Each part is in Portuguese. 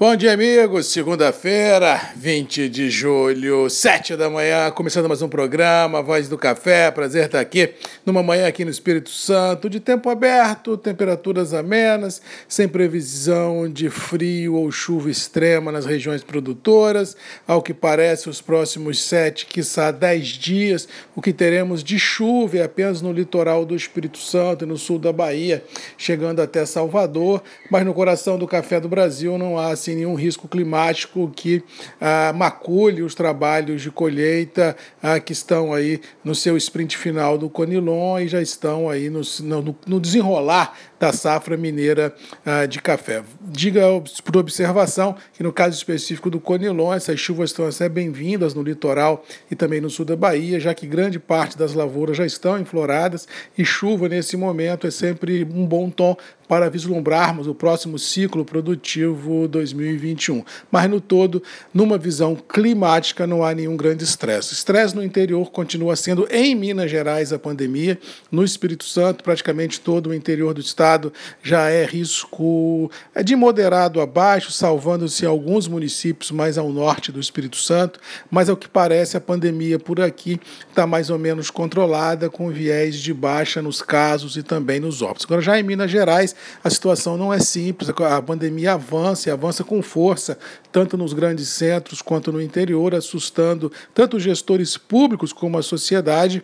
Bom dia, amigos. Segunda-feira, 20 de julho, 7 da manhã, começando mais um programa, Voz do Café. Prazer estar aqui numa manhã aqui no Espírito Santo, de tempo aberto, temperaturas amenas, sem previsão de frio ou chuva extrema nas regiões produtoras. Ao que parece, os próximos 7, quiçá 10 dias, o que teremos de chuva é apenas no litoral do Espírito Santo e no sul da Bahia, chegando até Salvador, mas no coração do Café do Brasil não há assim, nenhum risco climático que ah, macule os trabalhos de colheita ah, que estão aí no seu sprint final do Conilon e já estão aí no, no, no desenrolar da safra mineira ah, de café. Diga por observação que no caso específico do Conilon, essas chuvas estão a ser bem-vindas no litoral e também no sul da Bahia, já que grande parte das lavouras já estão enfloradas e chuva nesse momento é sempre um bom tom para vislumbrarmos o próximo ciclo produtivo 2021. Mas no todo, numa visão climática, não há nenhum grande estresse. Estresse no interior continua sendo em Minas Gerais a pandemia, no Espírito Santo, praticamente todo o interior do estado já é risco é de moderado a baixo, salvando-se alguns municípios mais ao norte do Espírito Santo, mas ao que parece a pandemia por aqui está mais ou menos controlada, com viés de baixa nos casos e também nos óbitos. Agora, já em Minas Gerais, a situação não é simples, a pandemia avança e avança com força, tanto nos grandes centros quanto no interior, assustando tanto os gestores públicos como a sociedade.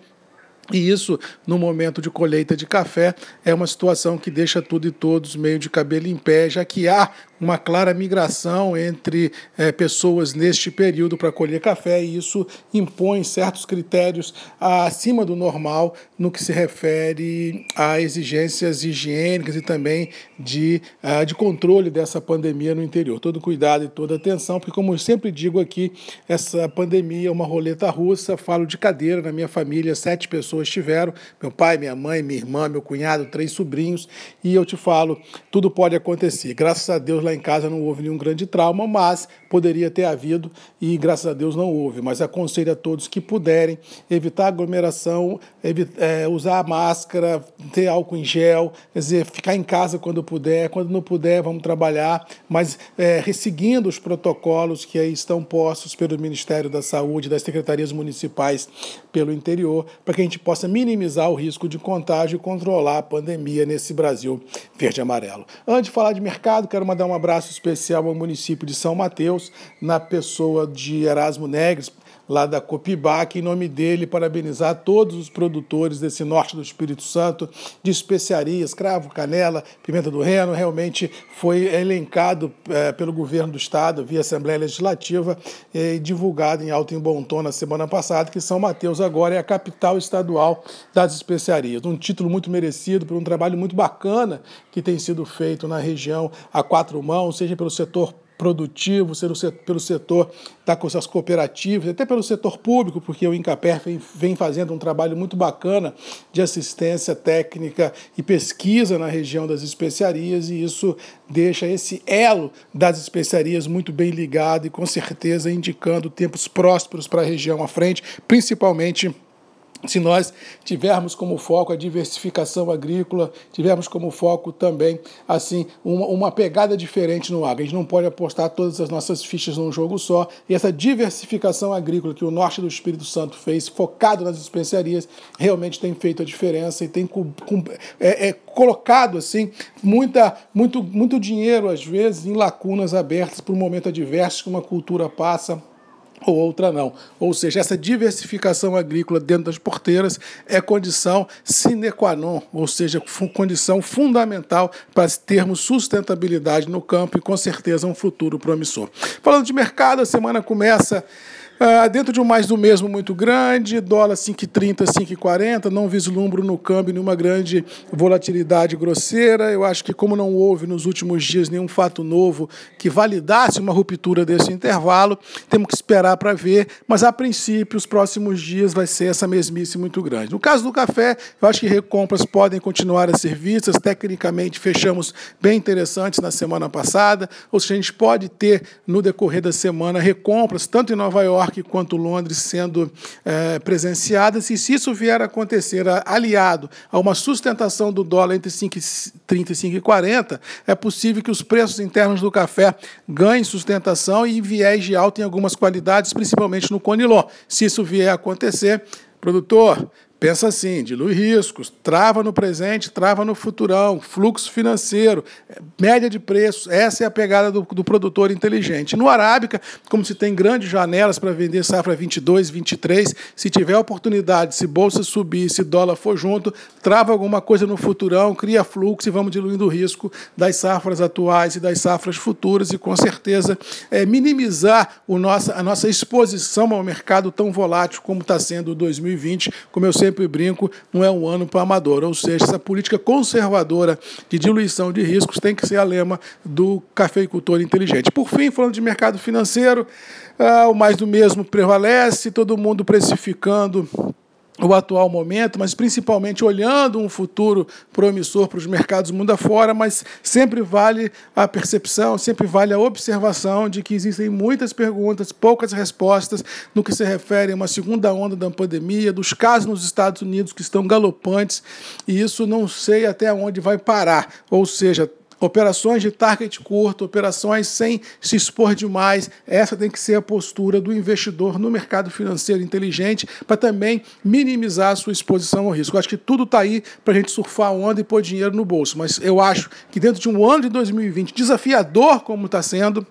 E isso, no momento de colheita de café, é uma situação que deixa tudo e todos meio de cabelo em pé, já que há uma clara migração entre é, pessoas neste período para colher café, e isso impõe certos critérios acima do normal no que se refere a exigências higiênicas e também de, uh, de controle dessa pandemia no interior. Todo cuidado e toda atenção, porque, como eu sempre digo aqui, essa pandemia é uma roleta russa. Falo de cadeira, na minha família, sete pessoas tiveram: meu pai, minha mãe, minha irmã, meu cunhado, três sobrinhos, e eu te falo, tudo pode acontecer. Graças a Deus, lá em casa não houve nenhum grande trauma, mas poderia ter havido e graças a Deus não houve. Mas aconselho a todos que puderem evitar aglomeração, evitar, é, usar máscara, ter álcool em gel, quer dizer, ficar em casa quando puder, quando não puder, vamos trabalhar, mas é, os protocolos que aí estão postos pelo Ministério da Saúde, das secretarias municipais pelo interior, para que a gente possa minimizar o risco de contágio e controlar a pandemia nesse Brasil verde e amarelo. Antes de falar de mercado, quero mandar um abraço especial ao município de São Mateus, na pessoa de Erasmo Negres, lá da Copibac, em nome dele, parabenizar todos os produtores desse norte do Espírito Santo de especiarias, cravo, canela, pimenta do reno, realmente foi elencado é, pelo governo do estado, via Assembleia Legislativa, e divulgado em alto em bom tom na semana passada, que São Mateus agora é a capital estadual das especiarias. Um título muito merecido por um trabalho muito bacana que tem sido feito na região a quatro mãos, seja pelo setor produtivo, pelo setor da, com as cooperativas, até pelo setor público, porque o Incaper vem fazendo um trabalho muito bacana de assistência técnica e pesquisa na região das especiarias, e isso deixa esse elo das especiarias muito bem ligado e com certeza indicando tempos prósperos para a região à frente, principalmente se nós tivermos como foco a diversificação agrícola, tivermos como foco também assim uma, uma, pegada diferente no agro. A gente não pode apostar todas as nossas fichas num jogo só. E essa diversificação agrícola que o norte do Espírito Santo fez, focado nas especiarias, realmente tem feito a diferença e tem com, com, é, é, colocado assim muita, muito, muito dinheiro às vezes em lacunas abertas para um momento adverso que uma cultura passa ou outra não. Ou seja, essa diversificação agrícola dentro das porteiras é condição sine qua non, ou seja, condição fundamental para termos sustentabilidade no campo e com certeza um futuro promissor. Falando de mercado, a semana começa ah, dentro de um mais do mesmo muito grande, dólar 5,30, 5,40, não vislumbro no câmbio nenhuma grande volatilidade grosseira. Eu acho que, como não houve nos últimos dias nenhum fato novo que validasse uma ruptura desse intervalo, temos que esperar para ver, mas a princípio, os próximos dias vai ser essa mesmice muito grande. No caso do café, eu acho que recompras podem continuar a ser vistas. Tecnicamente, fechamos bem interessantes na semana passada, ou seja, a gente pode ter no decorrer da semana recompras, tanto em Nova York York quanto Londres sendo é, presenciadas, e se isso vier a acontecer aliado a uma sustentação do dólar entre 5,30 e 5,40, é possível que os preços internos do café ganhem sustentação e viés de alta em algumas qualidades, principalmente no Conilon. Se isso vier a acontecer, produtor, Pensa assim, dilui riscos, trava no presente, trava no futurão, fluxo financeiro, média de preços, essa é a pegada do, do produtor inteligente. No Arábica, como se tem grandes janelas para vender safra 22, 23, se tiver oportunidade, se bolsa subir, se dólar for junto, trava alguma coisa no futurão, cria fluxo e vamos diluindo o risco das safras atuais e das safras futuras e com certeza é, minimizar o nossa, a nossa exposição ao mercado tão volátil como está sendo o 2020, como eu sei sempre brinco, não é um ano para amador. Ou seja, essa política conservadora de diluição de riscos tem que ser a lema do cafeicultor inteligente. Por fim, falando de mercado financeiro, ah, o mais do mesmo prevalece, todo mundo precificando o atual momento, mas principalmente olhando um futuro promissor para os mercados mundo afora, mas sempre vale a percepção, sempre vale a observação de que existem muitas perguntas, poucas respostas no que se refere a uma segunda onda da pandemia, dos casos nos Estados Unidos que estão galopantes, e isso não sei até onde vai parar, ou seja, Operações de target curto, operações sem se expor demais. Essa tem que ser a postura do investidor no mercado financeiro inteligente para também minimizar a sua exposição ao risco. Eu acho que tudo está aí para a gente surfar onda e pôr dinheiro no bolso. Mas eu acho que dentro de um ano de 2020 desafiador como está sendo,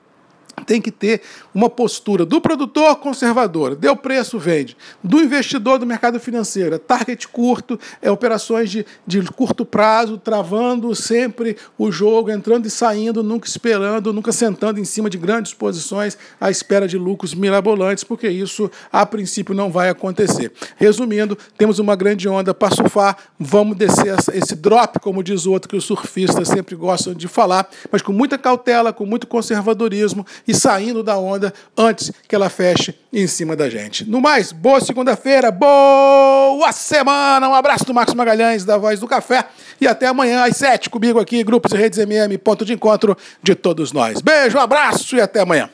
tem que ter uma postura do produtor conservadora, deu preço, vende, do investidor do mercado financeiro, é target curto, é operações de, de curto prazo, travando sempre o jogo, entrando e saindo, nunca esperando, nunca sentando em cima de grandes posições à espera de lucros mirabolantes, porque isso a princípio não vai acontecer. Resumindo, temos uma grande onda para surfar, vamos descer esse drop, como diz o outro que os surfistas sempre gostam de falar, mas com muita cautela, com muito conservadorismo e saindo da onda antes que ela feche em cima da gente. No mais, boa segunda-feira, boa semana, um abraço do Marcos Magalhães, da Voz do Café, e até amanhã às sete comigo aqui, Grupos e Redes MM, ponto de encontro de todos nós. Beijo, abraço e até amanhã.